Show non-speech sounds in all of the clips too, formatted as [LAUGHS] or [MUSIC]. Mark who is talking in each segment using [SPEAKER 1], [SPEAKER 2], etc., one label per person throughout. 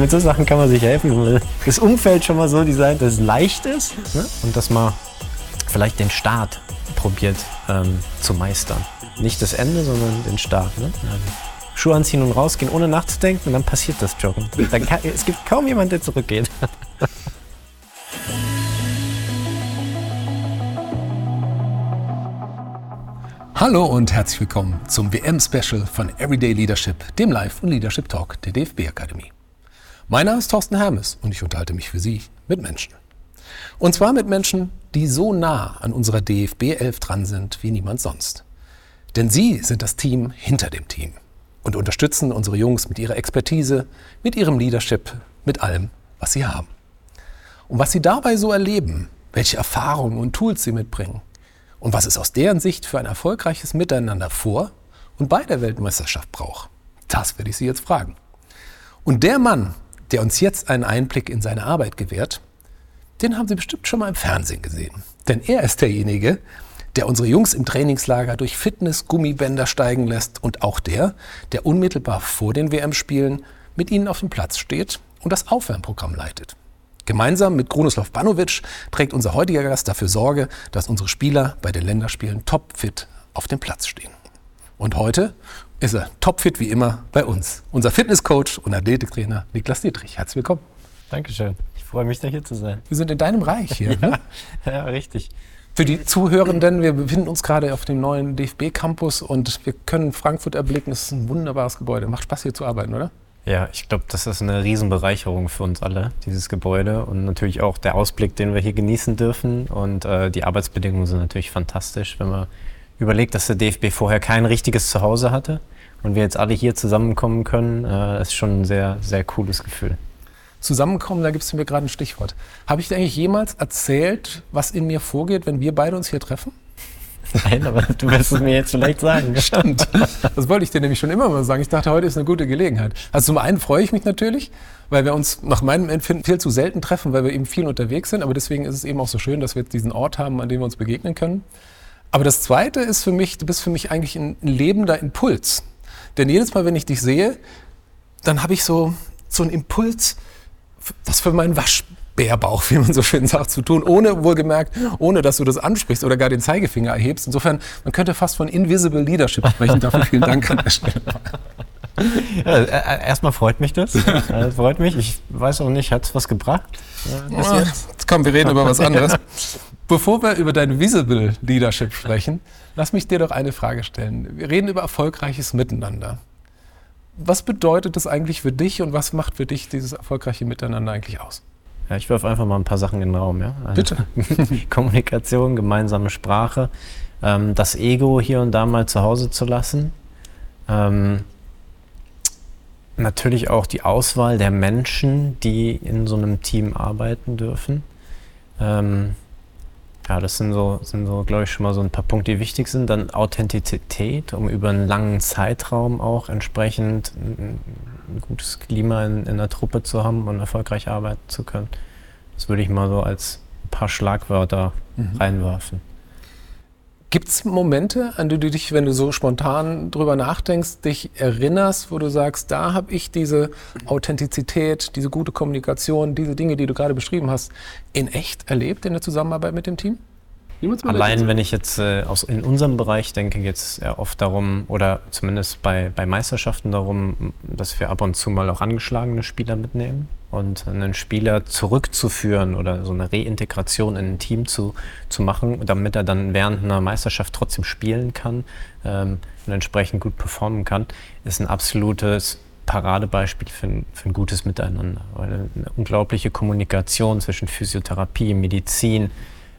[SPEAKER 1] mit so Sachen kann man sich helfen. Das Umfeld schon mal so designt, dass es leicht ist ne? und dass man vielleicht den Start probiert ähm, zu meistern. Nicht das Ende, sondern den Start. Ne? Schuhe anziehen und rausgehen, ohne nachzudenken und dann passiert das Joggen. Kann, [LAUGHS] es gibt kaum jemand, der zurückgeht. [LAUGHS]
[SPEAKER 2] Hallo und herzlich willkommen zum WM-Special von Everyday Leadership, dem Live- und Leadership Talk der DFB Akademie. Mein Name ist Thorsten Hermes und ich unterhalte mich für Sie mit Menschen. Und zwar mit Menschen, die so nah an unserer DFB 11 dran sind wie niemand sonst. Denn sie sind das Team hinter dem Team und unterstützen unsere Jungs mit ihrer Expertise, mit ihrem Leadership, mit allem, was sie haben. Und was sie dabei so erleben, welche Erfahrungen und Tools sie mitbringen, und was es aus deren Sicht für ein erfolgreiches Miteinander vor und bei der Weltmeisterschaft braucht. Das werde ich Sie jetzt fragen. Und der Mann, der uns jetzt einen Einblick in seine Arbeit gewährt, den haben Sie bestimmt schon mal im Fernsehen gesehen. Denn er ist derjenige, der unsere Jungs im Trainingslager durch Fitness-Gummibänder steigen lässt und auch der, der unmittelbar vor den WM-Spielen mit ihnen auf dem Platz steht und das Aufwärmprogramm leitet. Gemeinsam mit Krunoslav Banovic trägt unser heutiger Gast dafür Sorge, dass unsere Spieler bei den Länderspielen topfit auf dem Platz stehen. Und heute ist er topfit wie immer bei uns. Unser Fitnesscoach und Athletiktrainer Niklas Dietrich. Herzlich willkommen.
[SPEAKER 1] Dankeschön. Ich freue mich, da hier zu sein.
[SPEAKER 2] Wir sind in deinem Reich hier. [LAUGHS]
[SPEAKER 1] ja, ja, richtig.
[SPEAKER 2] Für die Zuhörenden, wir befinden uns gerade auf dem neuen DFB-Campus und wir können Frankfurt erblicken. Es ist ein wunderbares Gebäude. Macht Spaß hier zu arbeiten, oder?
[SPEAKER 1] Ja, ich glaube, das ist eine Riesenbereicherung für uns alle, dieses Gebäude. Und natürlich auch der Ausblick, den wir hier genießen dürfen. Und äh, die Arbeitsbedingungen sind natürlich fantastisch, wenn man überlegt, dass der DFB vorher kein richtiges Zuhause hatte und wir jetzt alle hier zusammenkommen können, äh, ist schon ein sehr, sehr cooles Gefühl.
[SPEAKER 2] Zusammenkommen, da gibst du mir gerade ein Stichwort. Habe ich dir eigentlich jemals erzählt, was in mir vorgeht, wenn wir beide uns hier treffen? [LAUGHS]
[SPEAKER 1] Nein, aber du wirst es mir jetzt vielleicht sagen. [LAUGHS]
[SPEAKER 2] Stimmt. Das wollte ich dir nämlich schon immer mal sagen. Ich dachte, heute ist eine gute Gelegenheit. Also zum einen freue ich mich natürlich, weil wir uns nach meinem Empfinden viel zu selten treffen, weil wir eben viel unterwegs sind. Aber deswegen ist es eben auch so schön, dass wir jetzt diesen Ort haben, an dem wir uns begegnen können. Aber das Zweite ist für mich, du bist für mich eigentlich ein lebender Impuls. Denn jedes Mal, wenn ich dich sehe, dann habe ich so, so einen Impuls, was für meinen Wasch Bärbauch, [LAUGHS] wie man so schön sagt, zu tun, ohne wohlgemerkt, ohne dass du das ansprichst oder gar den Zeigefinger erhebst. Insofern, man könnte fast von Invisible Leadership sprechen. [LAUGHS] Dafür vielen Dank an der Stelle.
[SPEAKER 1] Ja, äh, äh, erstmal freut mich das. das [LAUGHS] freut mich. Ich weiß auch nicht, hat es was gebracht?
[SPEAKER 2] Bis jetzt? Komm, wir reden über was anderes. Bevor wir über dein Visible Leadership sprechen, lass mich dir doch eine Frage stellen. Wir reden über erfolgreiches Miteinander. Was bedeutet das eigentlich für dich und was macht für dich dieses erfolgreiche Miteinander eigentlich aus?
[SPEAKER 1] Ja, ich werfe einfach mal ein paar Sachen in den Raum. Ja?
[SPEAKER 2] Also Bitte. [LAUGHS]
[SPEAKER 1] Kommunikation, gemeinsame Sprache, ähm, das Ego hier und da mal zu Hause zu lassen. Ähm, natürlich auch die Auswahl der Menschen, die in so einem Team arbeiten dürfen. Ähm, ja, das sind so, sind so glaube ich, schon mal so ein paar Punkte, die wichtig sind. Dann Authentizität, um über einen langen Zeitraum auch entsprechend ein, ein gutes Klima in, in, der Truppe zu haben und erfolgreich arbeiten zu können. Das würde ich mal so als ein paar Schlagwörter mhm. reinwerfen.
[SPEAKER 2] Gibt es Momente, an die du dich, wenn du so spontan drüber nachdenkst, dich erinnerst, wo du sagst, da habe ich diese Authentizität, diese gute Kommunikation, diese Dinge, die du gerade beschrieben hast, in echt erlebt in der Zusammenarbeit mit dem Team?
[SPEAKER 1] Allein wenn ich jetzt äh, aus, in unserem Bereich denke, geht es oft darum, oder zumindest bei, bei Meisterschaften darum, dass wir ab und zu mal auch angeschlagene Spieler mitnehmen und einen Spieler zurückzuführen oder so eine Reintegration in ein Team zu, zu machen, damit er dann während einer Meisterschaft trotzdem spielen kann ähm, und entsprechend gut performen kann, ist ein absolutes Paradebeispiel für ein, für ein gutes Miteinander. Weil eine unglaubliche Kommunikation zwischen Physiotherapie, Medizin,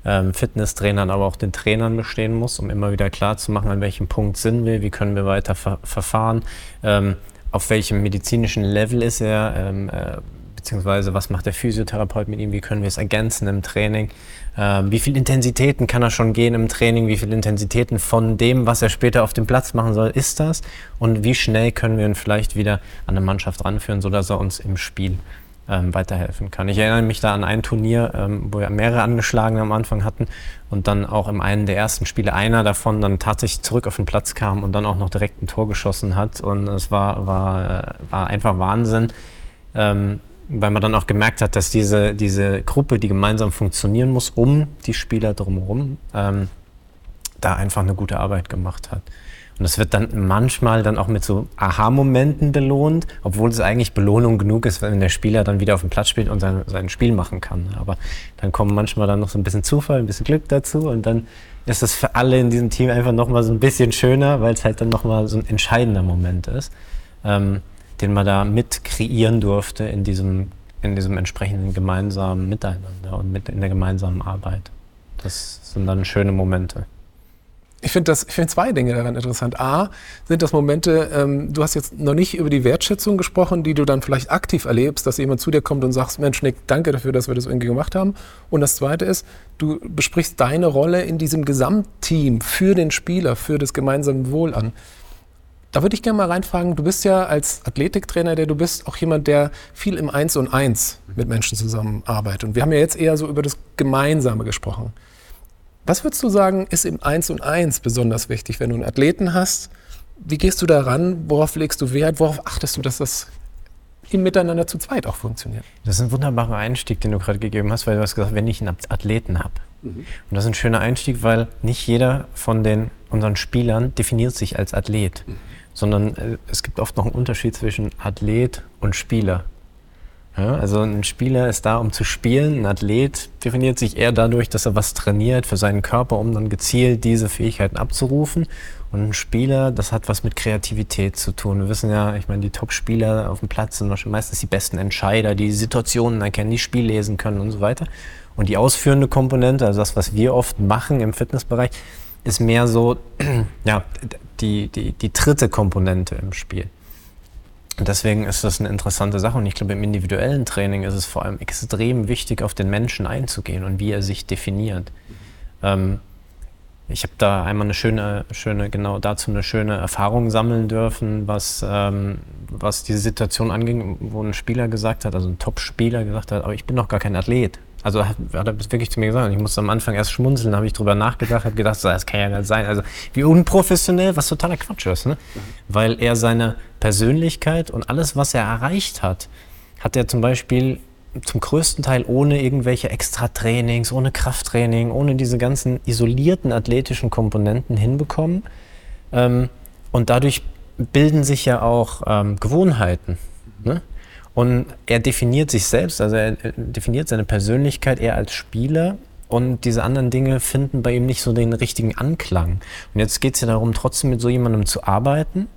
[SPEAKER 1] ähm, Fitnesstrainern, aber auch den Trainern bestehen muss, um immer wieder klar zu machen, an welchem Punkt sind wir, wie können wir weiter ver verfahren, ähm, auf welchem medizinischen Level ist er, ähm, äh, beziehungsweise was macht der Physiotherapeut mit ihm, wie können wir es ergänzen im Training, ähm, wie viele Intensitäten kann er schon gehen im Training, wie viele Intensitäten von dem, was er später auf dem Platz machen soll, ist das und wie schnell können wir ihn vielleicht wieder an eine Mannschaft ranführen, sodass er uns im Spiel ähm, weiterhelfen kann. Ich erinnere mich da an ein Turnier, ähm, wo wir mehrere Angeschlagene am Anfang hatten und dann auch im einen der ersten Spiele einer davon dann tatsächlich zurück auf den Platz kam und dann auch noch direkt ein Tor geschossen hat und es war, war, äh, war einfach Wahnsinn. Ähm, weil man dann auch gemerkt hat, dass diese, diese Gruppe, die gemeinsam funktionieren muss, um die Spieler drumherum, ähm, da einfach eine gute Arbeit gemacht hat. Und das wird dann manchmal dann auch mit so Aha-Momenten belohnt, obwohl es eigentlich Belohnung genug ist, wenn der Spieler dann wieder auf dem Platz spielt und sein, sein Spiel machen kann. Aber dann kommen manchmal dann noch so ein bisschen Zufall, ein bisschen Glück dazu und dann ist das für alle in diesem Team einfach nochmal so ein bisschen schöner, weil es halt dann nochmal so ein entscheidender Moment ist, ähm, den man da mit kreieren durfte in diesem, in diesem entsprechenden gemeinsamen Miteinander und mit in der gemeinsamen Arbeit. Das sind dann schöne Momente.
[SPEAKER 2] Ich finde find zwei Dinge daran interessant. A, sind das Momente, ähm, du hast jetzt noch nicht über die Wertschätzung gesprochen, die du dann vielleicht aktiv erlebst, dass jemand zu dir kommt und sagt, Mensch, Nick, danke dafür, dass wir das irgendwie gemacht haben. Und das Zweite ist, du besprichst deine Rolle in diesem Gesamtteam für den Spieler, für das gemeinsame Wohl an. Da würde ich gerne mal reinfragen, du bist ja als Athletiktrainer, der du bist, auch jemand, der viel im Eins und Eins mit Menschen zusammenarbeitet. Und wir haben ja jetzt eher so über das Gemeinsame gesprochen. Was würdest du sagen, ist im Eins und Eins besonders wichtig, wenn du einen Athleten hast? Wie gehst du daran? Worauf legst du Wert? Worauf achtest du, dass das im Miteinander zu zweit auch funktioniert?
[SPEAKER 1] Das ist ein wunderbarer Einstieg, den du gerade gegeben hast, weil du hast gesagt, wenn ich einen Athleten habe. Mhm. Und das ist ein schöner Einstieg, weil nicht jeder von den, unseren Spielern definiert sich als Athlet, mhm. sondern äh, es gibt oft noch einen Unterschied zwischen Athlet und Spieler. Ja, also ein Spieler ist da, um zu spielen. Ein Athlet definiert sich eher dadurch, dass er was trainiert für seinen Körper, um dann gezielt diese Fähigkeiten abzurufen. Und ein Spieler, das hat was mit Kreativität zu tun. Wir wissen ja, ich meine, die Top-Spieler auf dem Platz sind meistens die besten Entscheider, die Situationen erkennen, die Spiel lesen können und so weiter. Und die ausführende Komponente, also das, was wir oft machen im Fitnessbereich, ist mehr so [CLEARS THROAT] ja, die, die, die dritte Komponente im Spiel. Deswegen ist das eine interessante Sache. Und ich glaube, im individuellen Training ist es vor allem extrem wichtig, auf den Menschen einzugehen und wie er sich definiert. Ähm, ich habe da einmal eine schöne, schöne, genau dazu eine schöne Erfahrung sammeln dürfen, was, ähm, was diese Situation anging, wo ein Spieler gesagt hat, also ein Top-Spieler gesagt hat, aber ich bin doch gar kein Athlet. Also hat, hat er wirklich zu mir gesagt. Ich musste am Anfang erst schmunzeln, habe ich drüber nachgedacht, habe gedacht, das kann ja nicht sein. Also wie unprofessionell, was totaler Quatsch ist. Ne? Weil er seine Persönlichkeit und alles, was er erreicht hat, hat er zum Beispiel zum größten Teil ohne irgendwelche Extra-Trainings, ohne Krafttraining, ohne diese ganzen isolierten athletischen Komponenten hinbekommen. Ähm, und dadurch bilden sich ja auch ähm, Gewohnheiten. Ne? Und er definiert sich selbst, also er definiert seine Persönlichkeit eher als Spieler und diese anderen Dinge finden bei ihm nicht so den richtigen Anklang. Und jetzt geht es ja darum, trotzdem mit so jemandem zu arbeiten,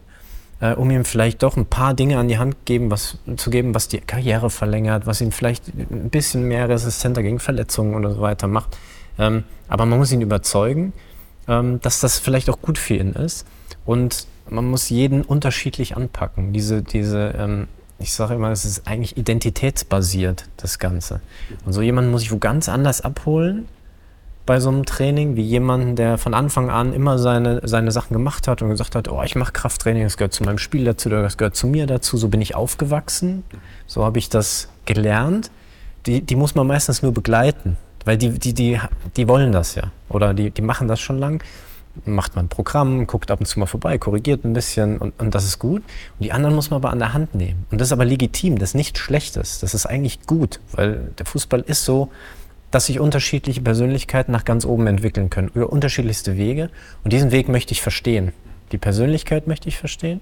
[SPEAKER 1] äh, um ihm vielleicht doch ein paar Dinge an die Hand geben, was, zu geben, was die Karriere verlängert, was ihn vielleicht ein bisschen mehr resistenter gegen Verletzungen oder so weiter macht. Ähm, aber man muss ihn überzeugen, ähm, dass das vielleicht auch gut für ihn ist. Und man muss jeden unterschiedlich anpacken. Diese, diese ähm, ich sage immer, es ist eigentlich identitätsbasiert, das Ganze. Und so jemanden muss ich wo ganz anders abholen bei so einem Training, wie jemanden, der von Anfang an immer seine, seine Sachen gemacht hat und gesagt hat, oh, ich mache Krafttraining, das gehört zu meinem Spiel dazu, das gehört zu mir dazu, so bin ich aufgewachsen, so habe ich das gelernt. Die, die muss man meistens nur begleiten, weil die, die, die, die wollen das ja oder die, die machen das schon lang macht man ein Programm, guckt ab und zu mal vorbei, korrigiert ein bisschen und, und das ist gut. Und die anderen muss man aber an der Hand nehmen. Und das ist aber legitim, das ist nichts Schlechtes, das ist eigentlich gut, weil der Fußball ist so, dass sich unterschiedliche Persönlichkeiten nach ganz oben entwickeln können, über unterschiedlichste Wege. Und diesen Weg möchte ich verstehen. Die Persönlichkeit möchte ich verstehen,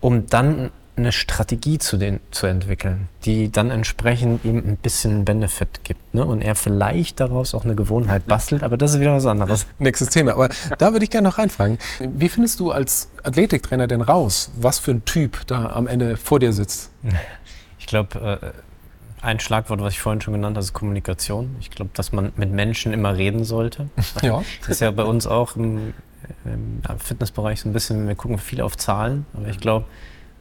[SPEAKER 1] um dann eine Strategie zu, den, zu entwickeln, die dann entsprechend ihm ein bisschen Benefit gibt. Ne? Und er vielleicht daraus auch eine Gewohnheit bastelt, aber das ist wieder was anderes.
[SPEAKER 2] Nächstes Thema. Aber da würde ich gerne noch reinfragen. Wie findest du als Athletiktrainer denn raus, was für ein Typ da am Ende vor dir sitzt? [LAUGHS]
[SPEAKER 1] Ich glaube, äh, ein Schlagwort, was ich vorhin schon genannt habe, ist Kommunikation. Ich glaube, dass man mit Menschen immer reden sollte. [LAUGHS] Ja. Das ist ja bei uns auch im, im Fitnessbereich so ein bisschen, wir gucken viel auf Zahlen, aber ich glaube,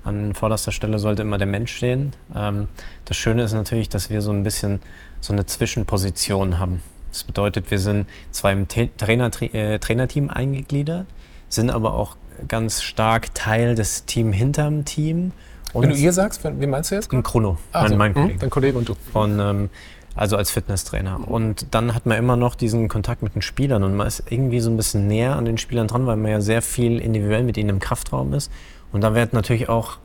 [SPEAKER 1] an vorderster Stelle sollte immer der Mensch stehen. Ähm, das Schöne ist natürlich, dass wir so ein bisschen so eine Zwischenposition haben. Das bedeutet, wir sind zwar im Trainer, äh, Trainerteam eingegliedert, sind aber auch ganz stark Teil des Teams hinterm Team.
[SPEAKER 2] Und Wenn du ihr sagst, wie meinst du jetzt?
[SPEAKER 1] Ein Chrono,
[SPEAKER 2] ah, mein, so. mein Kollege. Dein Kollege und du.
[SPEAKER 1] Von, ähm, also als Fitnesstrainer. Und dann hat man immer noch diesen Kontakt mit den Spielern und man ist irgendwie so ein bisschen näher an den Spielern dran, weil man ja sehr viel individuell mit ihnen im Kraftraum ist. Und da wird natürlich auch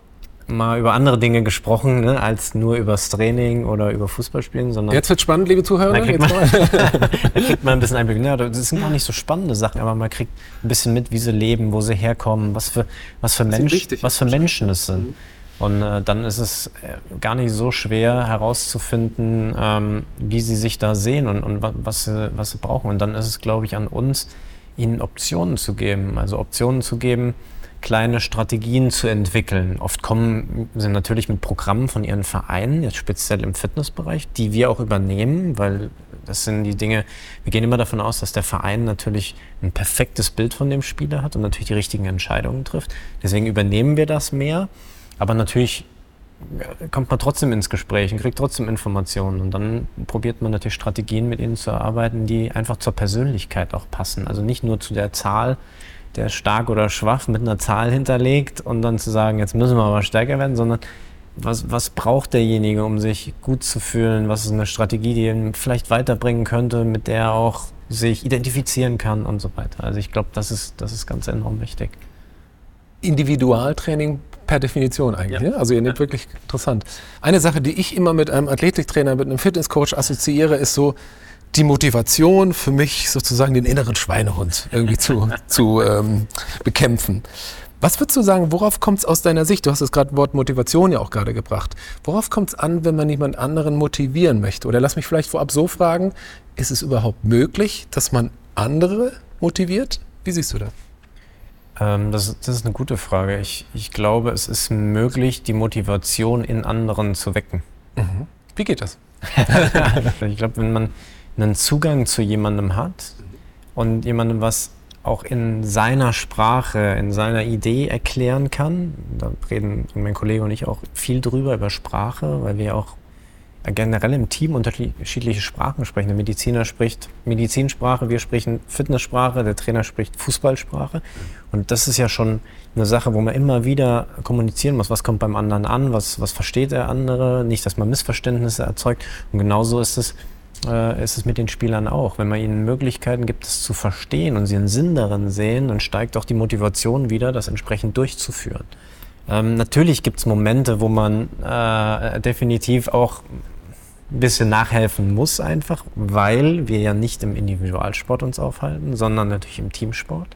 [SPEAKER 1] mal über andere Dinge gesprochen, ne, als nur übers Training oder über Fußballspielen, sondern.
[SPEAKER 2] Jetzt wird spannend, liebe Zuhörer.
[SPEAKER 1] Da kriegt, man, [LAUGHS] da kriegt man ein bisschen Einblick. Ja, das sind auch nicht so spannende Sachen, aber man kriegt ein bisschen mit, wie sie leben, wo sie herkommen, was für, was für, Mensch, was für Menschen es sind. Mhm. Und äh, dann ist es äh, gar nicht so schwer herauszufinden, ähm, wie sie sich da sehen und, und was, sie, was sie brauchen. Und dann ist es, glaube ich, an uns, ihnen Optionen zu geben. Also Optionen zu geben, kleine Strategien zu entwickeln. Oft kommen sie natürlich mit Programmen von ihren Vereinen, jetzt speziell im Fitnessbereich, die wir auch übernehmen, weil das sind die Dinge, wir gehen immer davon aus, dass der Verein natürlich ein perfektes Bild von dem Spieler hat und natürlich die richtigen Entscheidungen trifft. Deswegen übernehmen wir das mehr. Aber natürlich kommt man trotzdem ins Gespräch und kriegt trotzdem Informationen. Und dann probiert man natürlich Strategien mit ihnen zu erarbeiten, die einfach zur Persönlichkeit auch passen. Also nicht nur zu der Zahl, der stark oder schwach mit einer Zahl hinterlegt und dann zu sagen, jetzt müssen wir aber stärker werden, sondern was, was braucht derjenige, um sich gut zu fühlen? Was ist eine Strategie, die ihn vielleicht weiterbringen könnte, mit der er auch sich identifizieren kann und so weiter. Also ich glaube, das ist, das ist ganz enorm wichtig.
[SPEAKER 2] Individualtraining per Definition eigentlich. Ja. Ne? Also ihr nehmt ja. wirklich interessant. Eine Sache, die ich immer mit einem Athletiktrainer, mit einem Fitnesscoach assoziiere, ist so, die Motivation für mich sozusagen den inneren Schweinehund irgendwie zu, [LAUGHS] zu ähm, bekämpfen. Was würdest du sagen, worauf kommt es aus deiner Sicht? Du hast das gerade Wort Motivation ja auch gerade gebracht. Worauf kommt es an, wenn man jemand anderen motivieren möchte? Oder lass mich vielleicht vorab so fragen, ist es überhaupt möglich, dass man andere motiviert? Wie siehst du das?
[SPEAKER 1] Ähm, das, das, ist eine gute Frage. Ich, ich glaube, es ist möglich, die Motivation in anderen zu wecken.
[SPEAKER 2] Mhm. Wie geht das? [LAUGHS]
[SPEAKER 1] ich glaube, wenn man einen Zugang zu jemandem hat und jemandem was auch in seiner Sprache, in seiner Idee erklären kann, da reden mein Kollege und ich auch viel drüber über Sprache, weil wir auch generell im Team unterschiedliche Sprachen sprechen. Der Mediziner spricht Medizinsprache, wir sprechen Fitnesssprache, der Trainer spricht Fußballsprache. Und das ist ja schon eine Sache, wo man immer wieder kommunizieren muss, was kommt beim anderen an, was, was versteht der andere, nicht, dass man Missverständnisse erzeugt. Und genauso ist es äh, ist es mit den Spielern auch. Wenn man ihnen Möglichkeiten gibt, es zu verstehen und sie einen Sinn darin sehen, dann steigt auch die Motivation wieder, das entsprechend durchzuführen. Ähm, natürlich gibt es Momente, wo man äh, definitiv auch ein bisschen nachhelfen muss einfach, weil wir ja nicht im Individualsport uns aufhalten, sondern natürlich im Teamsport.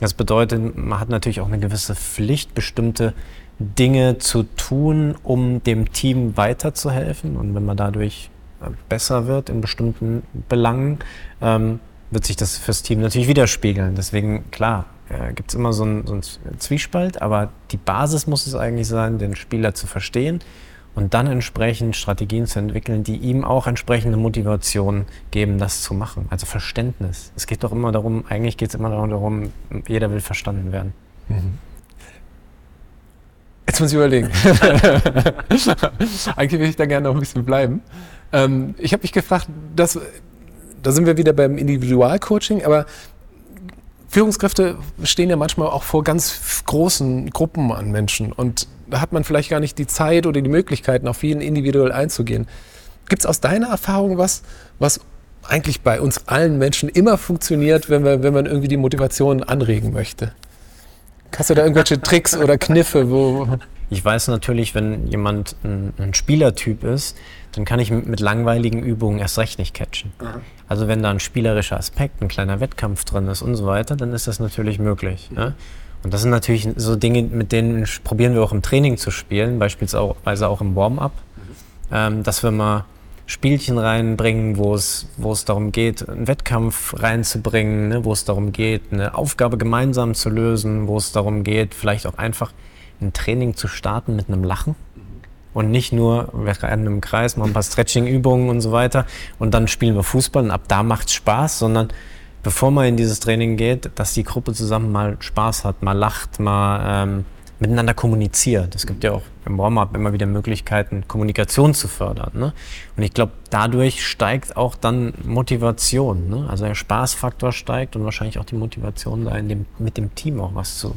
[SPEAKER 1] Das bedeutet, man hat natürlich auch eine gewisse Pflicht, bestimmte Dinge zu tun, um dem Team weiterzuhelfen. Und wenn man dadurch besser wird in bestimmten Belangen, ähm, wird sich das fürs Team natürlich widerspiegeln. Deswegen, klar, äh, gibt es immer so einen, so Zwiespalt, aber die Basis muss es eigentlich sein, den Spieler zu verstehen und dann entsprechend Strategien zu entwickeln, die ihm auch entsprechende Motivation geben, das zu machen. Also Verständnis. Es geht doch immer darum, eigentlich geht es immer darum, jeder will verstanden werden. Mhm.
[SPEAKER 2] Jetzt muss ich überlegen. [LAUGHS] [LAUGHS] eigentlich will ich da gerne noch ein bisschen bleiben. Ähm, ich habe mich gefragt, dass, da sind wir wieder beim Individualcoaching, aber Führungskräfte stehen ja manchmal auch vor ganz großen Gruppen an Menschen und da hat man vielleicht gar nicht die Zeit oder die Möglichkeiten, auf jeden individuell einzugehen. Gibt es aus deiner Erfahrung was, was eigentlich bei uns allen Menschen immer funktioniert, wenn, wir, wenn man irgendwie die Motivation anregen möchte? Hast du da irgendwelche Tricks oder Kniffe, wo.
[SPEAKER 1] Ich weiß natürlich, wenn jemand ein, ein Spielertyp ist, dann kann ich mit langweiligen Übungen erst recht nicht catchen. Mhm. Also wenn da ein spielerischer Aspekt, ein kleiner Wettkampf drin ist und so weiter, dann ist das natürlich möglich. Mhm. Ja? Und das sind natürlich so Dinge, mit denen probieren wir auch im Training zu spielen, beispielsweise auch im Warm-up, mhm. ähm, dass wir mal Spielchen reinbringen, wo es, wo es darum geht, einen Wettkampf reinzubringen, ne, wo es darum geht, eine Aufgabe gemeinsam zu lösen, wo es darum geht, vielleicht auch einfach ein Training zu starten mit einem Lachen und nicht nur, wir rennen im Kreis, machen ein paar Stretching-Übungen und so weiter und dann spielen wir Fußball und ab da macht es Spaß, sondern bevor man in dieses Training geht, dass die Gruppe zusammen mal Spaß hat, mal lacht, mal ähm, miteinander kommuniziert. Es gibt ja auch im Warm-up immer wieder Möglichkeiten, Kommunikation zu fördern. Ne? Und ich glaube, dadurch steigt auch dann Motivation. Ne? Also der Spaßfaktor steigt und wahrscheinlich auch die Motivation, da dem, mit dem Team auch was zu,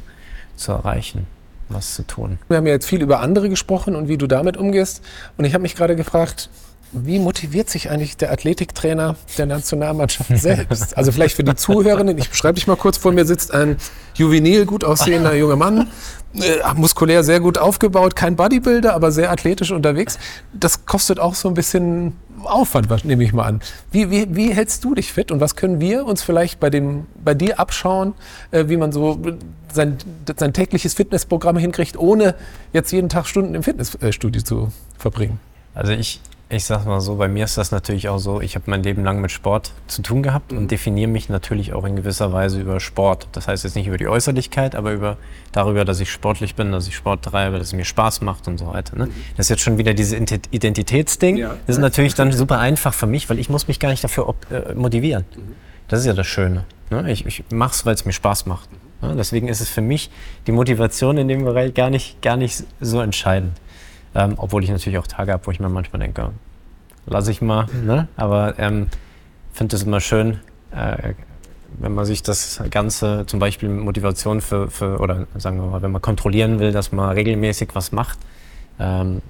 [SPEAKER 1] zu erreichen was zu tun.
[SPEAKER 2] Wir haben ja jetzt viel über andere gesprochen und wie du damit umgehst. Und ich habe mich gerade gefragt, wie motiviert sich eigentlich der Athletiktrainer der Nationalmannschaft selbst? Also vielleicht für die Zuhörenden, ich beschreibe dich mal kurz, vor mir sitzt ein juvenil gut aussehender junger Mann, äh, muskulär sehr gut aufgebaut, kein Bodybuilder, aber sehr athletisch unterwegs. Das kostet auch so ein bisschen Aufwand, nehme ich mal an. Wie, wie, wie hältst du dich fit und was können wir uns vielleicht bei, dem, bei dir abschauen, äh, wie man so sein, sein tägliches Fitnessprogramm hinkriegt, ohne jetzt jeden Tag Stunden im Fitnessstudio zu verbringen?
[SPEAKER 1] Also ich, ich sag mal so, bei mir ist das natürlich auch so, ich habe mein Leben lang mit Sport zu tun gehabt mhm. und definiere mich natürlich auch in gewisser Weise über Sport. Das heißt jetzt nicht über die Äußerlichkeit, aber über, darüber, dass ich sportlich bin, dass ich Sport treibe, dass es mir Spaß macht und so weiter. Ne? Mhm. Das ist jetzt schon wieder dieses Identitätsding. Ja. Das ist natürlich dann super einfach für mich, weil ich muss mich gar nicht dafür äh, motivieren. Mhm. Das ist ja das Schöne. Ne? Ich, ich mache es, weil es mir Spaß macht. Ne? Deswegen ist es für mich die Motivation in dem Bereich gar nicht, gar nicht so entscheidend. Ähm, obwohl ich natürlich auch Tage habe, wo ich mir manchmal denke, lasse ich mal. Ne? Aber ähm, finde es immer schön, äh, wenn man sich das Ganze, zum Beispiel Motivation für, für, oder sagen wir mal, wenn man kontrollieren will, dass man regelmäßig was macht. Ähm,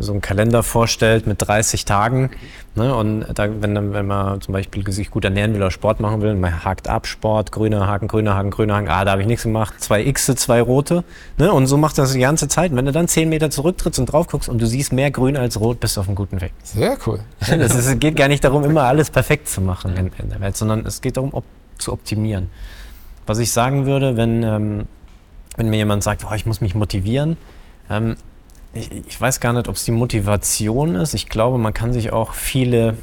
[SPEAKER 1] so einen Kalender vorstellt mit 30 Tagen. Ne? Und da, wenn, wenn man zum Beispiel sich gut ernähren will oder Sport machen will, man hakt ab, Sport, grüner Haken, grüner Haken, grüner Haken, ah, da habe ich nichts gemacht, zwei X, zwei rote. Ne? Und so macht das die ganze Zeit. Und wenn du dann 10 Meter zurücktrittst und drauf guckst und du siehst mehr grün als rot, bist du auf einem guten Weg.
[SPEAKER 2] Sehr cool.
[SPEAKER 1] Es geht gar nicht darum, immer alles perfekt zu machen in, in der Welt, sondern es geht darum, op zu optimieren. Was ich sagen würde, wenn, ähm, wenn mir jemand sagt, oh, ich muss mich motivieren, ähm, ich, ich weiß gar nicht, ob es die Motivation ist. Ich glaube, man kann sich auch viele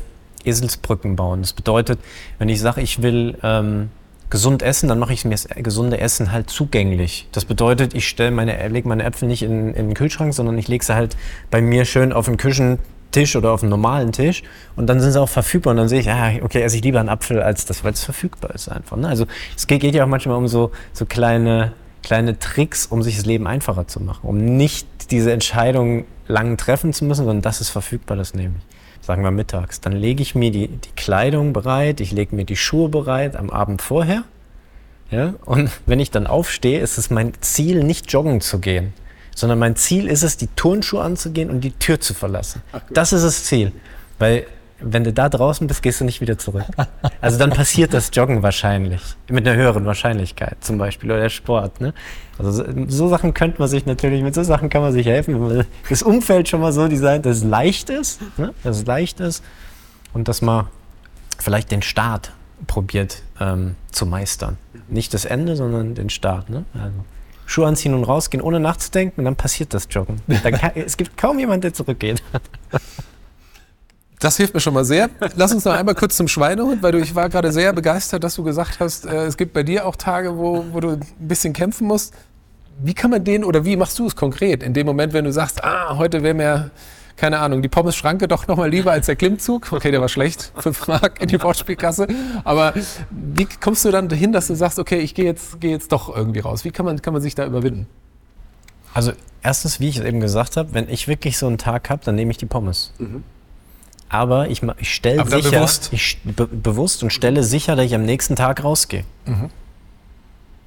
[SPEAKER 1] Eselsbrücken bauen. Das bedeutet, wenn ich sage, ich will ähm, gesund essen, dann mache ich mir das gesunde Essen halt zugänglich. Das bedeutet, ich stelle meine, lege meine Äpfel nicht in, in, den Kühlschrank, sondern ich lege sie halt bei mir schön auf den Küchentisch oder auf einen normalen Tisch und dann sind sie auch verfügbar und dann sehe ich, ah, okay, esse ich lieber einen Apfel als das, weil es verfügbar ist einfach. Ne? Also es geht, geht ja auch manchmal um so, so kleine kleine Tricks, um sich das Leben einfacher zu machen, um nicht diese Entscheidung lang treffen zu müssen, sondern das ist verfügbar, das nehme ich. Sagen wir mittags. Dann lege ich mir die, die Kleidung bereit, ich lege mir die Schuhe bereit am Abend vorher. Ja? Und [LAUGHS] wenn ich dann aufstehe, ist es mein Ziel, nicht joggen zu gehen, sondern mein Ziel ist es, die Turnschuhe anzugehen und die Tür zu verlassen. Ach, das ist das Ziel. Weil wenn du da draußen bist, gehst du nicht wieder zurück. Also dann passiert das Joggen wahrscheinlich. Mit einer höheren Wahrscheinlichkeit zum Beispiel oder der Sport. Ne? Also so, Sachen könnte man sich natürlich, mit so Sachen kann man sich helfen, wenn man das Umfeld schon mal so designt, dass es leicht ist, ne? dass es leicht ist und dass man vielleicht den Start probiert ähm, zu meistern. Nicht das Ende, sondern den Start. Ne? Also Schuhe anziehen und rausgehen, ohne nachzudenken, und dann passiert das Joggen. Kann, es gibt kaum jemanden, der zurückgeht.
[SPEAKER 2] Das hilft mir schon mal sehr. Lass uns noch einmal kurz zum Schweinehund, weil du, ich war gerade sehr begeistert, dass du gesagt hast, äh, es gibt bei dir auch Tage, wo, wo du ein bisschen kämpfen musst. Wie kann man den oder wie machst du es konkret? In dem Moment, wenn du sagst, ah, heute wäre mir, keine Ahnung, die Pommes-Schranke doch noch mal lieber als der Klimmzug. Okay, der war schlecht, [LAUGHS] fünf Mark in die Wortspielkasse. Aber wie kommst du dann dahin, dass du sagst, okay, ich gehe jetzt, geh jetzt doch irgendwie raus? Wie kann man, kann man sich da überwinden?
[SPEAKER 1] Also erstens, wie ich es eben gesagt habe, wenn ich wirklich so einen Tag habe, dann nehme ich die Pommes. Mhm aber ich, ich stelle sicher, bewusst. Ich, be bewusst und stelle sicher, dass ich am nächsten Tag rausgehe. Mhm.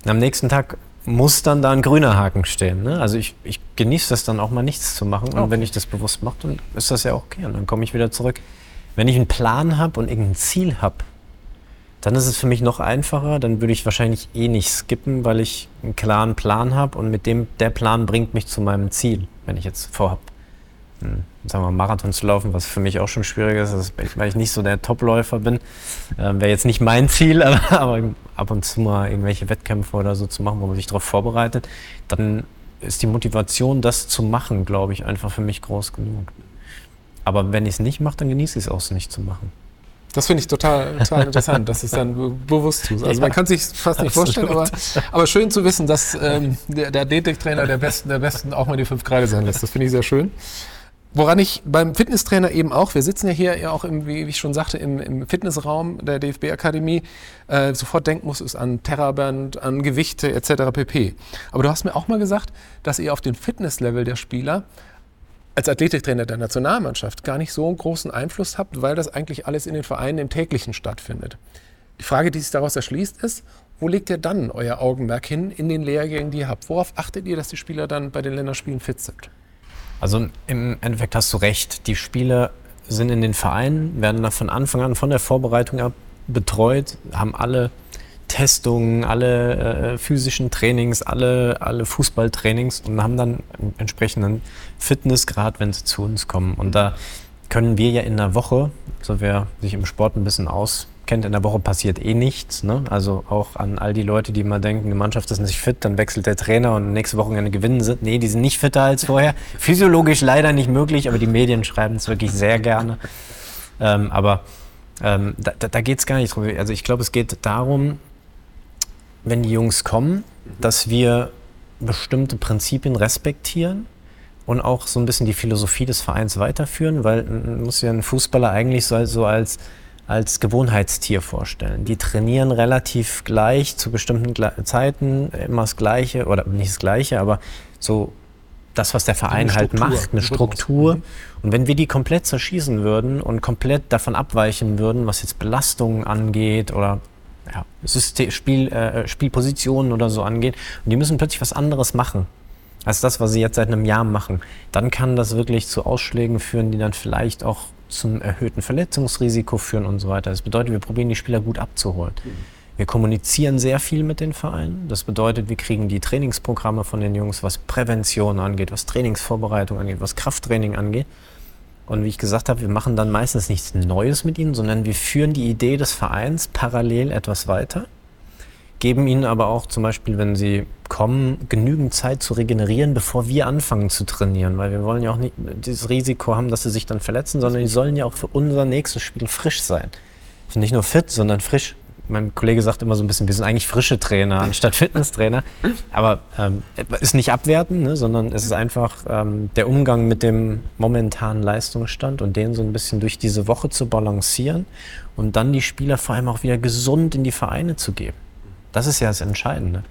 [SPEAKER 1] Am nächsten Tag muss dann da ein grüner Haken stehen. Ne? Also ich, ich genieße das dann auch mal nichts zu machen. Und okay. wenn ich das bewusst mache, dann ist das ja okay. Und dann komme ich wieder zurück. Wenn ich einen Plan habe und irgendein Ziel habe, dann ist es für mich noch einfacher. Dann würde ich wahrscheinlich eh nicht skippen, weil ich einen klaren Plan habe und mit dem der Plan bringt mich zu meinem Ziel, wenn ich jetzt vorhabe, sagen wir, Marathon zu laufen, was für mich auch schon schwierig ist, ist weil ich nicht so der Topläufer bin. Ähm, Wäre jetzt nicht mein Ziel, [LAUGHS] aber, aber, ab und zu mal irgendwelche Wettkämpfe oder so zu machen, wo man sich darauf vorbereitet, dann ist die Motivation, das zu machen, glaube ich, einfach für mich groß genug. Aber wenn ich es nicht mache, dann genieße ich es auch, es nicht zu machen.
[SPEAKER 2] Das finde ich total, total interessant, dass es dann bewusst tust. Also [LAUGHS] man kann sich fast nicht vorstellen, aber, aber, schön zu wissen, dass ähm, der, der Detek-Trainer der Besten der Besten auch mal die fünf Grade sein lässt. Das finde ich sehr schön. Woran ich beim Fitnesstrainer eben auch, wir sitzen ja hier ja auch, im, wie ich schon sagte, im, im Fitnessraum der DFB-Akademie, äh, sofort denken muss, ist an Terraband, an Gewichte etc. pp. Aber du hast mir auch mal gesagt, dass ihr auf den Fitnesslevel der Spieler als Athletiktrainer der Nationalmannschaft gar nicht so einen großen Einfluss habt, weil das eigentlich alles in den Vereinen im täglichen stattfindet. Die Frage, die sich daraus erschließt, ist, wo legt ihr dann euer Augenmerk hin in den Lehrgängen, die ihr habt? Worauf achtet ihr, dass die Spieler dann bei den Länderspielen fit sind?
[SPEAKER 1] Also im Endeffekt hast du recht. Die Spiele sind in den Vereinen, werden da von Anfang an, von der Vorbereitung ab betreut, haben alle Testungen, alle äh, physischen Trainings, alle, alle Fußballtrainings und haben dann einen entsprechenden Fitnessgrad, wenn sie zu uns kommen. Und da können wir ja in der Woche, so wer sich im Sport ein bisschen auskennt, in der Woche passiert eh nichts. Ne? Also auch an all die Leute, die immer denken, die Mannschaft ist nicht fit, dann wechselt der Trainer und nächste Wochenende gewinnen sie. Nee, die sind nicht fitter als vorher. [LAUGHS] Physiologisch leider nicht möglich, aber die Medien schreiben es wirklich sehr gerne. Ähm, aber ähm, da, da geht es gar nicht drum. Also ich glaube, es geht darum, wenn die Jungs kommen, dass wir bestimmte Prinzipien respektieren und auch so ein bisschen die Philosophie des Vereins weiterführen, weil man muss ja einen Fußballer eigentlich so als, als Gewohnheitstier vorstellen. Die trainieren relativ gleich zu bestimmten Zeiten, immer das Gleiche, oder nicht das Gleiche, aber so das, was der Verein halt macht, eine Struktur. Mhm. Und wenn wir die komplett zerschießen würden und komplett davon abweichen würden, was jetzt Belastungen angeht oder ja, System, Spiel, äh, Spielpositionen oder so angeht, und die müssen plötzlich was anderes machen als das, was sie jetzt seit einem Jahr machen, dann kann das wirklich zu Ausschlägen führen, die dann vielleicht auch zum erhöhten Verletzungsrisiko führen und so weiter. Das bedeutet, wir probieren die Spieler gut abzuholen. Wir kommunizieren sehr viel mit den Vereinen. Das bedeutet, wir kriegen die Trainingsprogramme von den Jungs, was Prävention angeht, was Trainingsvorbereitung angeht, was Krafttraining angeht. Und wie ich gesagt habe, wir machen dann meistens nichts Neues mit ihnen, sondern wir führen die Idee des Vereins parallel etwas weiter geben ihnen aber auch zum Beispiel, wenn sie kommen, genügend Zeit zu regenerieren, bevor wir anfangen zu trainieren. Weil wir wollen ja auch nicht dieses Risiko haben, dass sie sich dann verletzen, sondern die sollen ja auch für unser nächstes Spiel frisch sein. Nicht nur fit, sondern frisch. Mein Kollege sagt immer so ein bisschen, wir sind eigentlich frische Trainer anstatt [LAUGHS] Fitnesstrainer. Aber ähm, ist nicht abwerten, ne, sondern es ist einfach ähm, der Umgang mit dem momentanen Leistungsstand und den so ein bisschen durch diese Woche zu balancieren und dann die Spieler vor allem auch wieder gesund in die Vereine zu geben. Das ist ja das Entscheidende.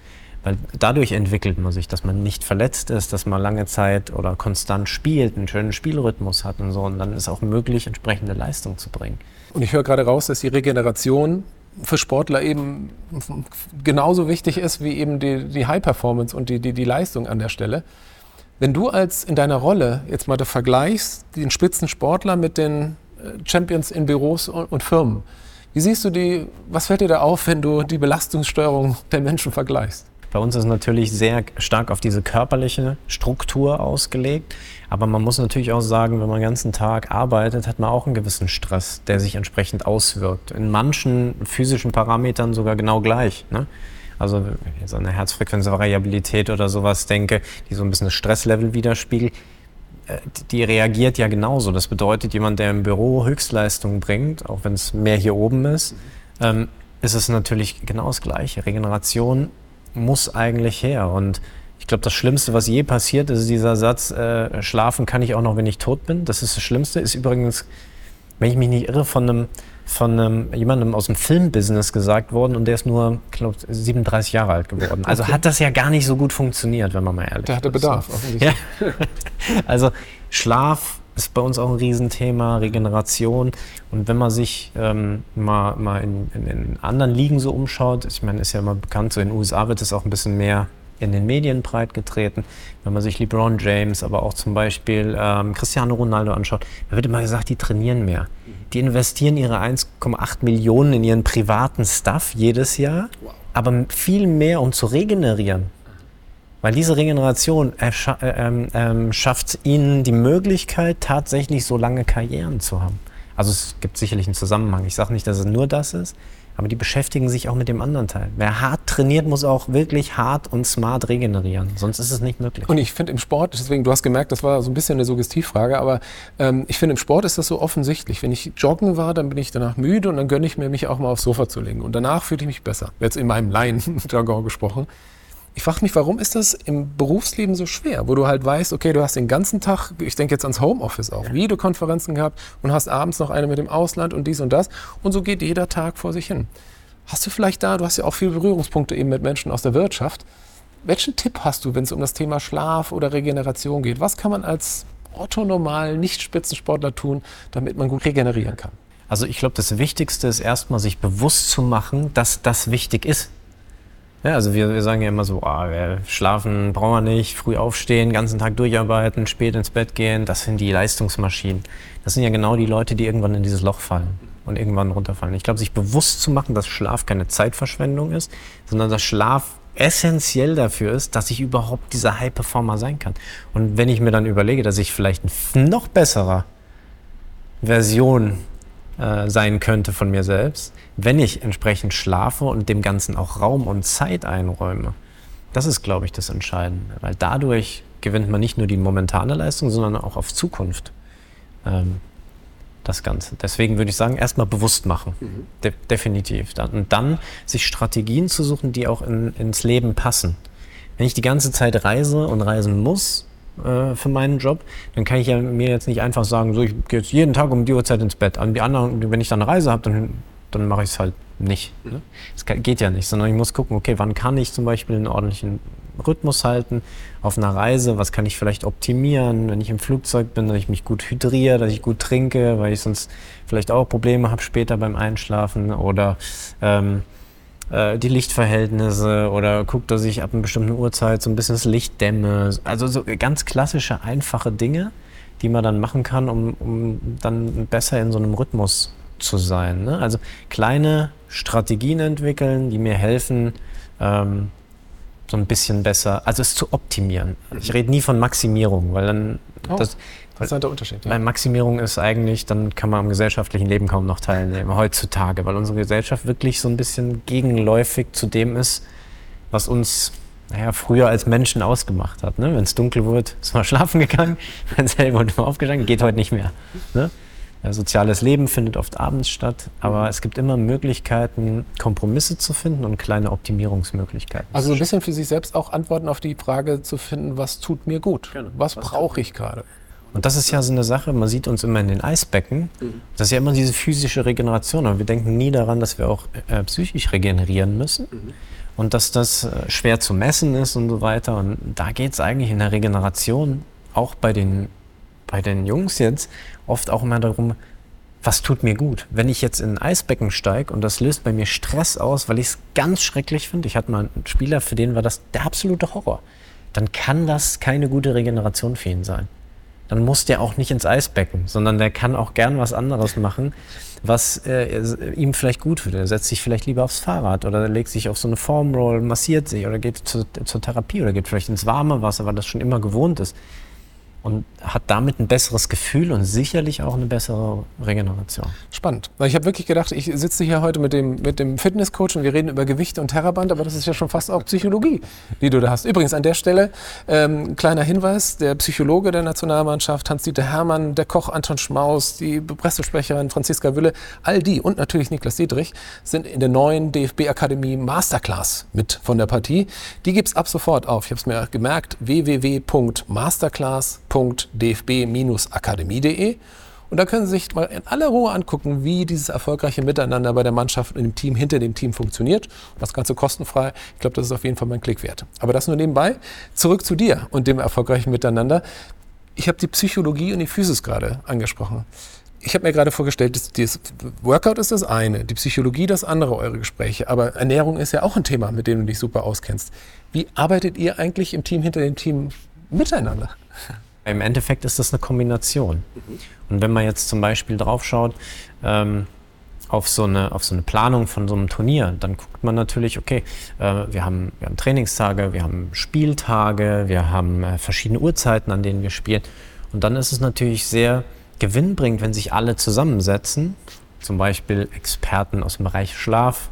[SPEAKER 1] Weil dadurch entwickelt man sich, dass man nicht verletzt ist, dass man lange Zeit oder konstant spielt, einen schönen Spielrhythmus hat und so. Und dann ist auch möglich, entsprechende Leistung zu bringen.
[SPEAKER 2] Und ich höre gerade raus, dass die Regeneration für Sportler eben genauso wichtig ist wie eben die, die High Performance und die, die, die Leistung an der Stelle. Wenn du als in deiner Rolle jetzt mal vergleichst, den Spitzensportler mit den äh, Champions in Büros und, und Firmen, wie siehst du die, was fällt dir da auf, wenn du die Belastungssteuerung der Menschen vergleichst?
[SPEAKER 1] Bei uns ist natürlich sehr stark auf diese körperliche Struktur ausgelegt. Aber man muss natürlich auch sagen, wenn man den ganzen Tag arbeitet, hat man auch einen gewissen Stress, der sich entsprechend auswirkt. In manchen physischen Parametern sogar genau gleich. Ne? Also wenn ich jetzt an eine Herzfrequenzvariabilität oder sowas denke, die so ein bisschen das Stresslevel widerspiegelt, die reagiert ja genauso. Das bedeutet, jemand, der im Büro Höchstleistung bringt, auch wenn es mehr hier oben ist, ähm, ist es natürlich genau das Gleiche. Regeneration muss eigentlich her. Und ich glaube, das Schlimmste, was je passiert, ist dieser Satz, äh, schlafen kann ich auch noch, wenn ich tot bin. Das ist das Schlimmste. Ist übrigens, wenn ich mich nicht irre, von einem von einem, jemandem aus dem Filmbusiness gesagt worden und der ist nur, glaube 37 Jahre alt geworden. Also okay. hat das ja gar nicht so gut funktioniert, wenn man mal ehrlich ist.
[SPEAKER 2] Der hatte Bedarf, offensichtlich.
[SPEAKER 1] Ja. [LAUGHS] Also Schlaf ist bei uns auch ein Riesenthema, Regeneration. Und wenn man sich ähm, mal, mal in, in, in, anderen Ligen so umschaut, ich meine, ist ja immer bekannt, so in den USA wird es auch ein bisschen mehr in den Medien breitgetreten. Wenn man sich LeBron James, aber auch zum Beispiel ähm, Cristiano Ronaldo anschaut, da wird immer gesagt, die trainieren mehr. Die investieren ihre 1,8 Millionen in ihren privaten Stuff jedes Jahr, aber viel mehr, um zu regenerieren. Weil diese Regeneration äh, ähm, ähm, schafft ihnen die Möglichkeit, tatsächlich so lange Karrieren zu haben. Also es gibt sicherlich einen Zusammenhang. Ich sage nicht, dass es nur das ist, aber die beschäftigen sich auch mit dem anderen Teil. Wer hart trainiert, muss auch wirklich hart und smart regenerieren. Sonst ist es nicht möglich.
[SPEAKER 2] Und ich finde im Sport, deswegen, du hast gemerkt, das war so ein bisschen eine Suggestivfrage, aber ähm, ich finde im Sport ist das so offensichtlich. Wenn ich joggen war, dann bin ich danach müde und dann gönne ich mir, mich auch mal aufs Sofa zu legen. Und danach fühle ich mich besser. Jetzt in meinem Laien-Jargon gesprochen. Ich frage mich, warum ist das im Berufsleben so schwer, wo du halt weißt, okay, du hast den ganzen Tag, ich denke jetzt ans Homeoffice auch, ja. Videokonferenzen gehabt und hast abends noch eine mit dem Ausland und dies und das und so geht jeder Tag vor sich hin. Hast du vielleicht da, du hast ja auch viele Berührungspunkte eben mit Menschen aus der Wirtschaft. Welchen Tipp hast du, wenn es um das Thema Schlaf oder Regeneration geht? Was kann man als Otto normal Nicht-Spitzensportler tun, damit man gut regenerieren kann?
[SPEAKER 1] Also ich glaube, das Wichtigste ist erstmal sich bewusst zu machen, dass das wichtig ist. Ja, also wir, wir sagen ja immer so, ah, schlafen brauchen wir nicht, früh aufstehen, ganzen Tag durcharbeiten, spät ins Bett gehen. Das sind die Leistungsmaschinen. Das sind ja genau die Leute, die irgendwann in dieses Loch fallen und irgendwann runterfallen. Ich glaube, sich bewusst zu machen, dass Schlaf keine Zeitverschwendung ist, sondern dass Schlaf essentiell dafür ist, dass ich überhaupt dieser High-Performer sein kann. Und wenn ich mir dann überlege, dass ich vielleicht ein noch besserer Version äh, sein könnte von mir selbst, wenn ich entsprechend schlafe und dem Ganzen auch Raum und Zeit einräume. Das ist, glaube ich, das Entscheidende, weil dadurch gewinnt man nicht nur die momentane Leistung, sondern auch auf Zukunft ähm, das Ganze. Deswegen würde ich sagen, erstmal bewusst machen, mhm. De definitiv. Und dann sich Strategien zu suchen, die auch in, ins Leben passen. Wenn ich die ganze Zeit reise und reisen muss, äh, für meinen Job, dann kann ich ja mir jetzt nicht einfach sagen, so ich gehe jetzt jeden Tag um die Uhrzeit ins Bett. An die anderen, wenn ich dann eine Reise habe, dann, dann mache ich es halt nicht. Ne? Das geht ja nicht, sondern ich muss gucken, okay, wann kann ich zum Beispiel einen ordentlichen Rhythmus halten auf einer Reise, was kann ich vielleicht optimieren, wenn ich im Flugzeug bin, dass ich mich gut hydriere, dass ich gut trinke, weil ich sonst vielleicht auch Probleme habe später beim Einschlafen oder ähm, äh, die Lichtverhältnisse oder gucke, dass ich ab einer bestimmten Uhrzeit so ein bisschen das Licht dämme. Also so ganz klassische, einfache Dinge, die man dann machen kann, um, um dann besser in so einem Rhythmus zu sein. Ne? Also kleine Strategien entwickeln, die mir helfen, ähm, so ein bisschen besser, also es zu optimieren. Ich rede nie von Maximierung, weil dann
[SPEAKER 2] oh. das, der Unterschied?
[SPEAKER 1] Ja. Weil Maximierung ist eigentlich, dann kann man am gesellschaftlichen Leben kaum noch teilnehmen, heutzutage, weil unsere Gesellschaft wirklich so ein bisschen gegenläufig zu dem ist, was uns naja, früher als Menschen ausgemacht hat. Ne? Wenn es dunkel wurde, ist man schlafen gegangen, wenn es hell wurde, ist man aufgestanden, geht heute nicht mehr. Ne? Soziales Leben findet oft abends statt, aber es gibt immer Möglichkeiten, Kompromisse zu finden und kleine Optimierungsmöglichkeiten.
[SPEAKER 2] Also ein bisschen für sich selbst auch Antworten auf die Frage zu finden, was tut mir gut? Genau. Was, was brauche ich gerade?
[SPEAKER 1] Und das ist ja so eine Sache, man sieht uns immer in den Eisbecken. Mhm. Das ist ja immer diese physische Regeneration. Aber wir denken nie daran, dass wir auch äh, psychisch regenerieren müssen. Mhm. Und dass das äh, schwer zu messen ist und so weiter. Und da geht es eigentlich in der Regeneration, auch bei den, bei den Jungs jetzt, oft auch immer darum, was tut mir gut? Wenn ich jetzt in ein Eisbecken steige und das löst bei mir Stress aus, weil ich es ganz schrecklich finde, ich hatte mal einen Spieler, für den war das der absolute Horror, dann kann das keine gute Regeneration für ihn sein dann muss der auch nicht ins Eisbecken, sondern der kann auch gern was anderes machen, was äh, ihm vielleicht gut wird. Er setzt sich vielleicht lieber aufs Fahrrad oder legt sich auf so eine Formroll, massiert sich oder geht zu, zur Therapie oder geht vielleicht ins warme Wasser, weil das schon immer gewohnt ist und hat damit ein besseres Gefühl und sicherlich auch eine bessere Regeneration.
[SPEAKER 2] Spannend. Weil ich habe wirklich gedacht, ich sitze hier heute mit dem, mit dem Fitnesscoach und wir reden über Gewichte und Terraband, aber das ist ja schon fast auch Psychologie, die du da hast. Übrigens an der Stelle ähm, kleiner Hinweis, der Psychologe der Nationalmannschaft, Hans-Dieter Hermann, der Koch Anton Schmaus, die Pressesprecherin Franziska Wülle, all die und natürlich Niklas Dietrich sind in der neuen DFB-Akademie Masterclass mit von der Partie. Die gibt es ab sofort auf, ich habe es mir gemerkt, www.masterclass.com www.dfb-akademie.de und da können Sie sich mal in aller Ruhe angucken, wie dieses erfolgreiche Miteinander bei der Mannschaft und dem Team hinter dem Team funktioniert. Das Ganze kostenfrei. Ich glaube, das ist auf jeden Fall mein Klick wert. Aber das nur nebenbei. Zurück zu dir und dem erfolgreichen Miteinander. Ich habe die Psychologie und die Physis gerade angesprochen. Ich habe mir gerade vorgestellt, das, das, Workout ist das eine, die Psychologie das andere, eure Gespräche. Aber Ernährung ist ja auch ein Thema, mit dem du dich super auskennst. Wie arbeitet ihr eigentlich im Team hinter dem Team miteinander?
[SPEAKER 1] Im Endeffekt ist das eine Kombination. Mhm. Und wenn man jetzt zum Beispiel draufschaut, ähm, auf so, eine, auf so eine Planung von so einem Turnier, dann guckt man natürlich, okay, äh, wir, haben, wir haben Trainingstage, wir haben Spieltage, wir haben äh, verschiedene Uhrzeiten, an denen wir spielen. Und dann ist es natürlich sehr gewinnbringend, wenn sich alle zusammensetzen, zum Beispiel Experten aus dem Bereich Schlaf,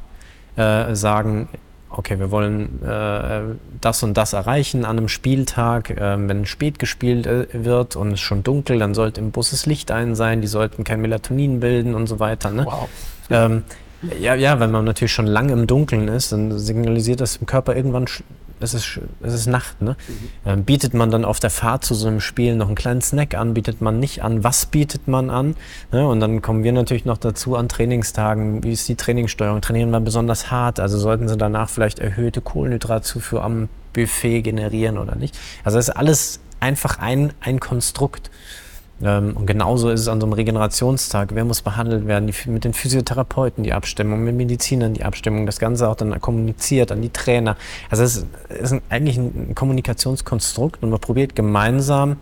[SPEAKER 1] äh, sagen, okay, wir wollen äh, das und das erreichen an einem Spieltag. Äh, wenn spät gespielt äh, wird und es schon dunkel, dann sollte im Bus das Licht ein sein, die sollten kein Melatonin bilden und so weiter. Ne? Wow. Ähm, ja, ja, wenn man natürlich schon lange im Dunkeln ist, dann signalisiert das im Körper irgendwann es ist, es ist Nacht. Ne? Ähm, bietet man dann auf der Fahrt zu so einem Spiel noch einen kleinen Snack an? Bietet man nicht an? Was bietet man an? Ne? Und dann kommen wir natürlich noch dazu an Trainingstagen. Wie ist die Trainingssteuerung? Trainieren wir besonders hart? Also sollten sie danach vielleicht erhöhte Kohlenhydratzufuhr am Buffet generieren oder nicht? Also das ist alles einfach ein, ein Konstrukt. Ähm, und genauso ist es an so einem Regenerationstag. Wer muss behandelt werden? Die, mit den Physiotherapeuten die Abstimmung, mit Medizinern die Abstimmung, das Ganze auch dann kommuniziert an die Trainer. Also es ist, eigentlich ein Kommunikationskonstrukt und man probiert gemeinsam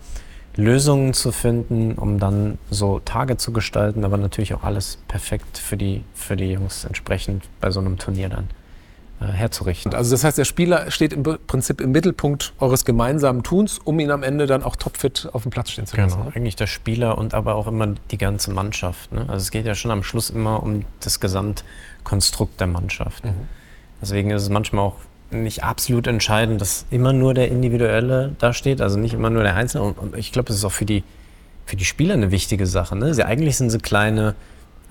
[SPEAKER 1] Lösungen zu finden, um dann so Tage zu gestalten, aber natürlich auch alles perfekt für die, für die Jungs entsprechend bei so einem Turnier dann herzurichten.
[SPEAKER 2] Also das heißt, der Spieler steht im Prinzip im Mittelpunkt eures gemeinsamen Tuns, um ihn am Ende dann auch topfit auf dem Platz stehen zu lassen.
[SPEAKER 1] Genau, ne? eigentlich der Spieler und aber auch immer die ganze Mannschaft. Ne? Also es geht ja schon am Schluss immer um das Gesamtkonstrukt der Mannschaft. Mhm. Deswegen ist es manchmal auch nicht absolut entscheidend, dass immer nur der Individuelle da steht, also nicht immer nur der Einzelne. Und ich glaube, das ist auch für die, für die Spieler eine wichtige Sache. Ne? Sie, eigentlich sind sie kleine,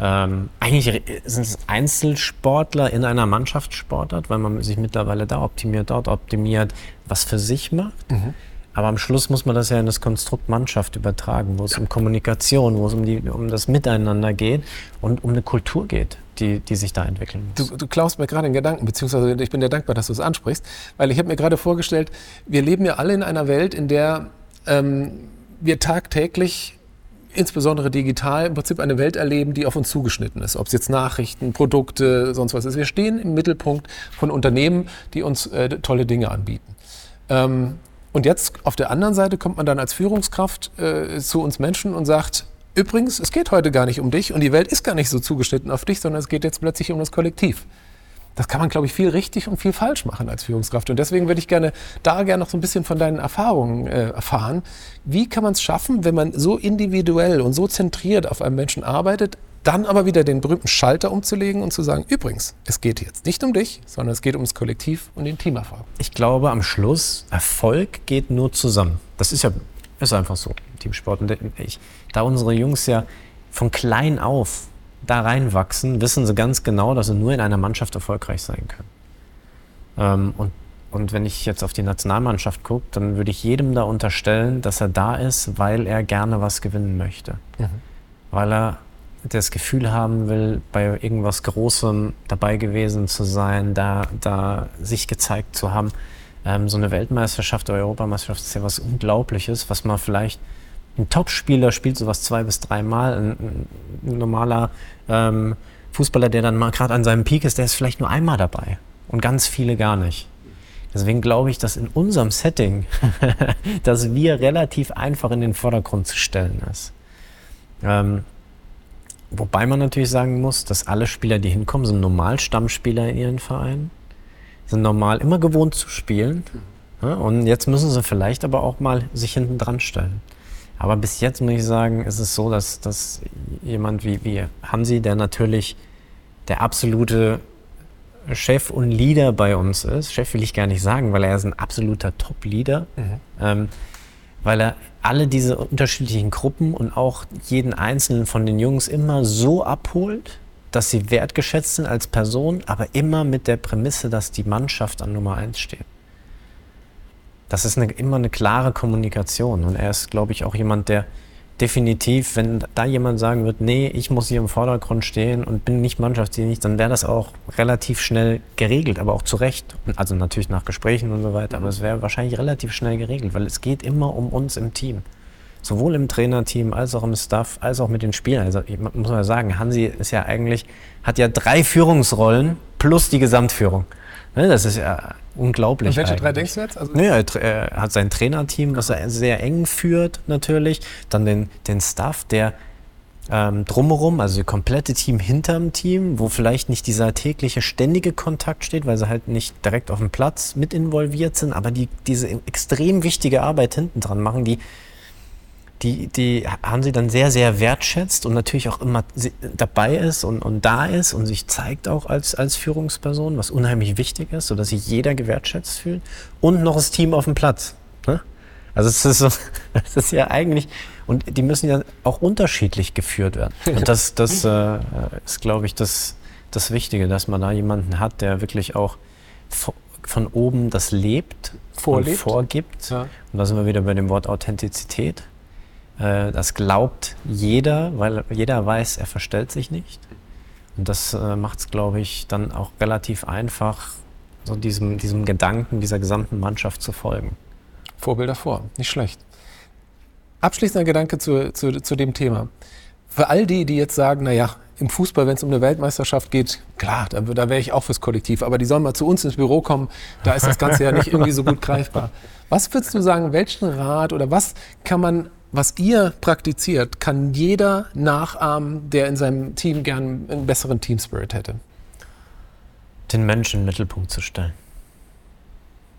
[SPEAKER 1] ähm, eigentlich sind es Einzelsportler in einer Mannschaftssportart, weil man sich mittlerweile da optimiert, dort optimiert, was für sich macht. Mhm. Aber am Schluss muss man das ja in das Konstrukt Mannschaft übertragen, wo es um Kommunikation, wo es um, die, um das Miteinander geht und um eine Kultur geht die, die sich da entwickeln
[SPEAKER 2] muss. Du, du klaust mir gerade einen Gedanken, beziehungsweise ich bin dir dankbar, dass du es ansprichst, weil ich habe mir gerade vorgestellt, wir leben ja alle in einer Welt, in der ähm, wir tagtäglich insbesondere digital im Prinzip eine Welt erleben, die auf uns zugeschnitten ist. Ob es jetzt Nachrichten, Produkte, sonst was ist. Wir stehen im Mittelpunkt von Unternehmen, die uns äh, tolle Dinge anbieten. Ähm, und jetzt auf der anderen Seite kommt man dann als Führungskraft äh, zu uns Menschen und sagt, Übrigens, es geht heute gar nicht um dich und die Welt ist gar nicht so zugeschnitten auf dich, sondern es geht jetzt plötzlich um das Kollektiv. Das kann man, glaube ich, viel richtig und viel falsch machen als Führungskraft. Und deswegen würde ich gerne da gerne noch so ein bisschen von deinen Erfahrungen äh, erfahren. Wie kann man es schaffen, wenn man so individuell und so zentriert auf einem Menschen arbeitet, dann aber wieder den berühmten Schalter umzulegen und zu sagen, übrigens, es geht jetzt nicht um dich, sondern es geht ums Kollektiv und den Teamerfolg.
[SPEAKER 1] Ich glaube, am Schluss, Erfolg geht nur zusammen. Das ist ja ist einfach so, Teamsport. Und ich, da unsere Jungs ja von klein auf da reinwachsen, wissen sie ganz genau, dass sie nur in einer Mannschaft erfolgreich sein können. Ähm, und, und wenn ich jetzt auf die Nationalmannschaft gucke, dann würde ich jedem da unterstellen, dass er da ist, weil er gerne was gewinnen möchte. Mhm. Weil er das Gefühl haben will, bei irgendwas Großem dabei gewesen zu sein, da, da sich gezeigt zu haben. Ähm, so eine Weltmeisterschaft oder Europameisterschaft ist ja was Unglaubliches, was man vielleicht ein Topspieler spielt sowas zwei bis dreimal. Ein, ein normaler ähm, Fußballer, der dann mal gerade an seinem Peak ist, der ist vielleicht nur einmal dabei und ganz viele gar nicht. Deswegen glaube ich, dass in unserem Setting, [LAUGHS] dass wir relativ einfach in den Vordergrund zu stellen ist. Ähm, wobei man natürlich sagen muss, dass alle Spieler, die hinkommen, sind normal Stammspieler in ihren Vereinen sind normal immer gewohnt zu spielen. Ja, und jetzt müssen sie vielleicht aber auch mal sich hinten dran stellen. Aber bis jetzt muss ich sagen, ist es so, dass, dass jemand wie, wie Hansi, der natürlich der absolute Chef und Leader bei uns ist, Chef will ich gar nicht sagen, weil er ist ein absoluter Top-Leader, mhm. ähm, weil er alle diese unterschiedlichen Gruppen und auch jeden einzelnen von den Jungs immer so abholt, dass sie wertgeschätzt sind als Person, aber immer mit der Prämisse, dass die Mannschaft an Nummer eins steht. Das ist eine, immer eine klare Kommunikation. Und er ist, glaube ich, auch jemand, der definitiv, wenn da jemand sagen wird, nee, ich muss hier im Vordergrund stehen und bin nicht mannschaftsdienlich, dann wäre das auch relativ schnell geregelt, aber auch zu Recht. Also natürlich nach Gesprächen und so weiter, aber es wäre wahrscheinlich relativ schnell geregelt, weil es geht immer um uns im Team sowohl im Trainerteam als auch im Staff, als auch mit den Spielern. Also ich muss mal sagen, Hansi ist ja eigentlich, hat ja drei Führungsrollen plus die Gesamtführung. Ne, das ist ja unglaublich. Und
[SPEAKER 2] welche eigentlich. drei denkst du jetzt?
[SPEAKER 1] Also nee, er, hat sein Trainerteam, was er sehr eng führt natürlich. Dann den, den Staff, der ähm, drumherum, also das komplette Team hinterm Team, wo vielleicht nicht dieser tägliche ständige Kontakt steht, weil sie halt nicht direkt auf dem Platz mit involviert sind, aber die diese extrem wichtige Arbeit hinten dran machen, die die, die haben sie dann sehr, sehr wertschätzt und natürlich auch immer dabei ist und, und da ist und sich zeigt auch als, als Führungsperson, was unheimlich wichtig ist, sodass sich jeder gewertschätzt fühlt. Und noch das Team auf dem Platz. Ne? Also es ist, so, [LAUGHS] es ist ja eigentlich, und die müssen ja auch unterschiedlich geführt werden. [LAUGHS] Und das, das äh, ist, glaube ich, das, das Wichtige, dass man da jemanden hat, der wirklich auch von oben das lebt Vorlebt. und vorgibt. Ja. Und da sind wir wieder bei dem Wort Authentizität. Äh, das glaubt jeder, weil jeder weiß, er verstellt sich nicht. Und das äh, macht es, glaube ich, dann auch relativ einfach, so diesem, diesem Gedanken dieser gesamten Mannschaft zu folgen.
[SPEAKER 2] Vorbilder vor, nicht schlecht. Abschließender Gedanke zu, zu, zu dem Thema. Für all die, die jetzt sagen, naja, im Fußball, wenn es um eine Weltmeisterschaft geht, klar, da, da wäre ich auch fürs Kollektiv, aber die sollen mal zu uns ins Büro kommen, da ist das Ganze ja nicht irgendwie so gut greifbar. Was würdest du sagen, welchen Rat oder was kann man, was ihr praktiziert, kann jeder nachahmen, der in seinem Team gern einen besseren Team Spirit hätte?
[SPEAKER 1] Den Menschen in den Mittelpunkt zu stellen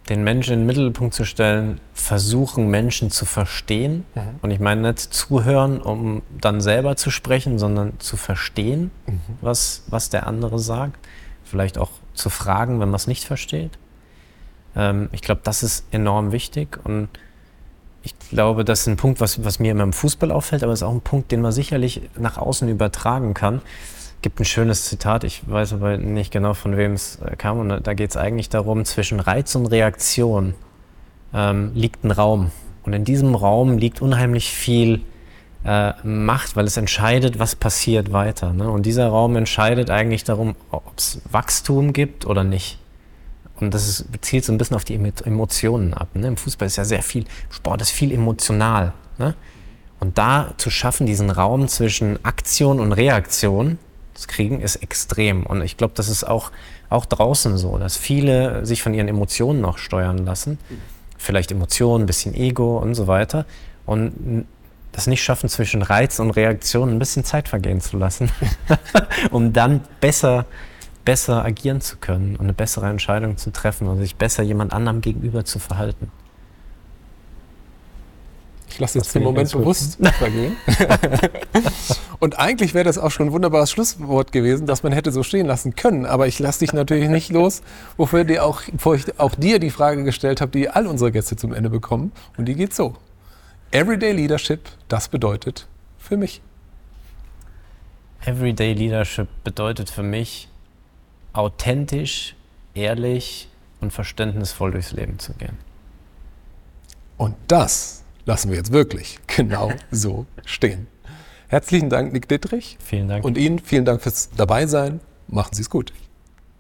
[SPEAKER 1] den Menschen in den Mittelpunkt zu stellen, versuchen Menschen zu verstehen. Mhm. Und ich meine nicht zuhören, um dann selber zu sprechen, sondern zu verstehen, mhm. was, was der andere sagt. Vielleicht auch zu fragen, wenn man es nicht versteht. Ähm, ich glaube, das ist enorm wichtig. Und ich glaube, das ist ein Punkt, was, was mir immer im Fußball auffällt, aber es ist auch ein Punkt, den man sicherlich nach außen übertragen kann gibt ein schönes Zitat, ich weiß aber nicht genau, von wem es äh, kam. Und da geht es eigentlich darum, zwischen Reiz und Reaktion ähm, liegt ein Raum. Und in diesem Raum liegt unheimlich viel äh, Macht, weil es entscheidet, was passiert weiter. Ne? Und dieser Raum entscheidet eigentlich darum, ob es Wachstum gibt oder nicht. Und das ist, zielt so ein bisschen auf die Emotionen ab. Ne? Im Fußball ist ja sehr viel, Sport ist viel emotional. Ne? Und da zu schaffen, diesen Raum zwischen Aktion und Reaktion, kriegen, ist extrem. Und ich glaube, das ist auch, auch draußen so, dass viele sich von ihren Emotionen noch steuern lassen. Vielleicht Emotionen, ein bisschen Ego und so weiter. Und das nicht schaffen, zwischen Reiz und Reaktion ein bisschen Zeit vergehen zu lassen, [LAUGHS] um dann besser, besser agieren zu können und eine bessere Entscheidung zu treffen und sich besser jemand anderem gegenüber zu verhalten.
[SPEAKER 2] Ich lasse jetzt den Moment bewusst vergehen. [LAUGHS] Und eigentlich wäre das auch schon ein wunderbares Schlusswort gewesen, das man hätte so stehen lassen können. Aber ich lasse dich natürlich nicht [LAUGHS] los, wofür dir auch, bevor ich auch dir die Frage gestellt habe, die all unsere Gäste zum Ende bekommen. Und die geht so. Everyday Leadership, das bedeutet für mich.
[SPEAKER 1] Everyday Leadership bedeutet für mich, authentisch, ehrlich und verständnisvoll durchs Leben zu gehen.
[SPEAKER 2] Und das lassen wir jetzt wirklich genau [LAUGHS] so stehen. Herzlichen Dank, Nick Dittrich.
[SPEAKER 1] Vielen Dank.
[SPEAKER 2] Und Ihnen vielen Dank fürs Dabeisein. Machen Sie es gut.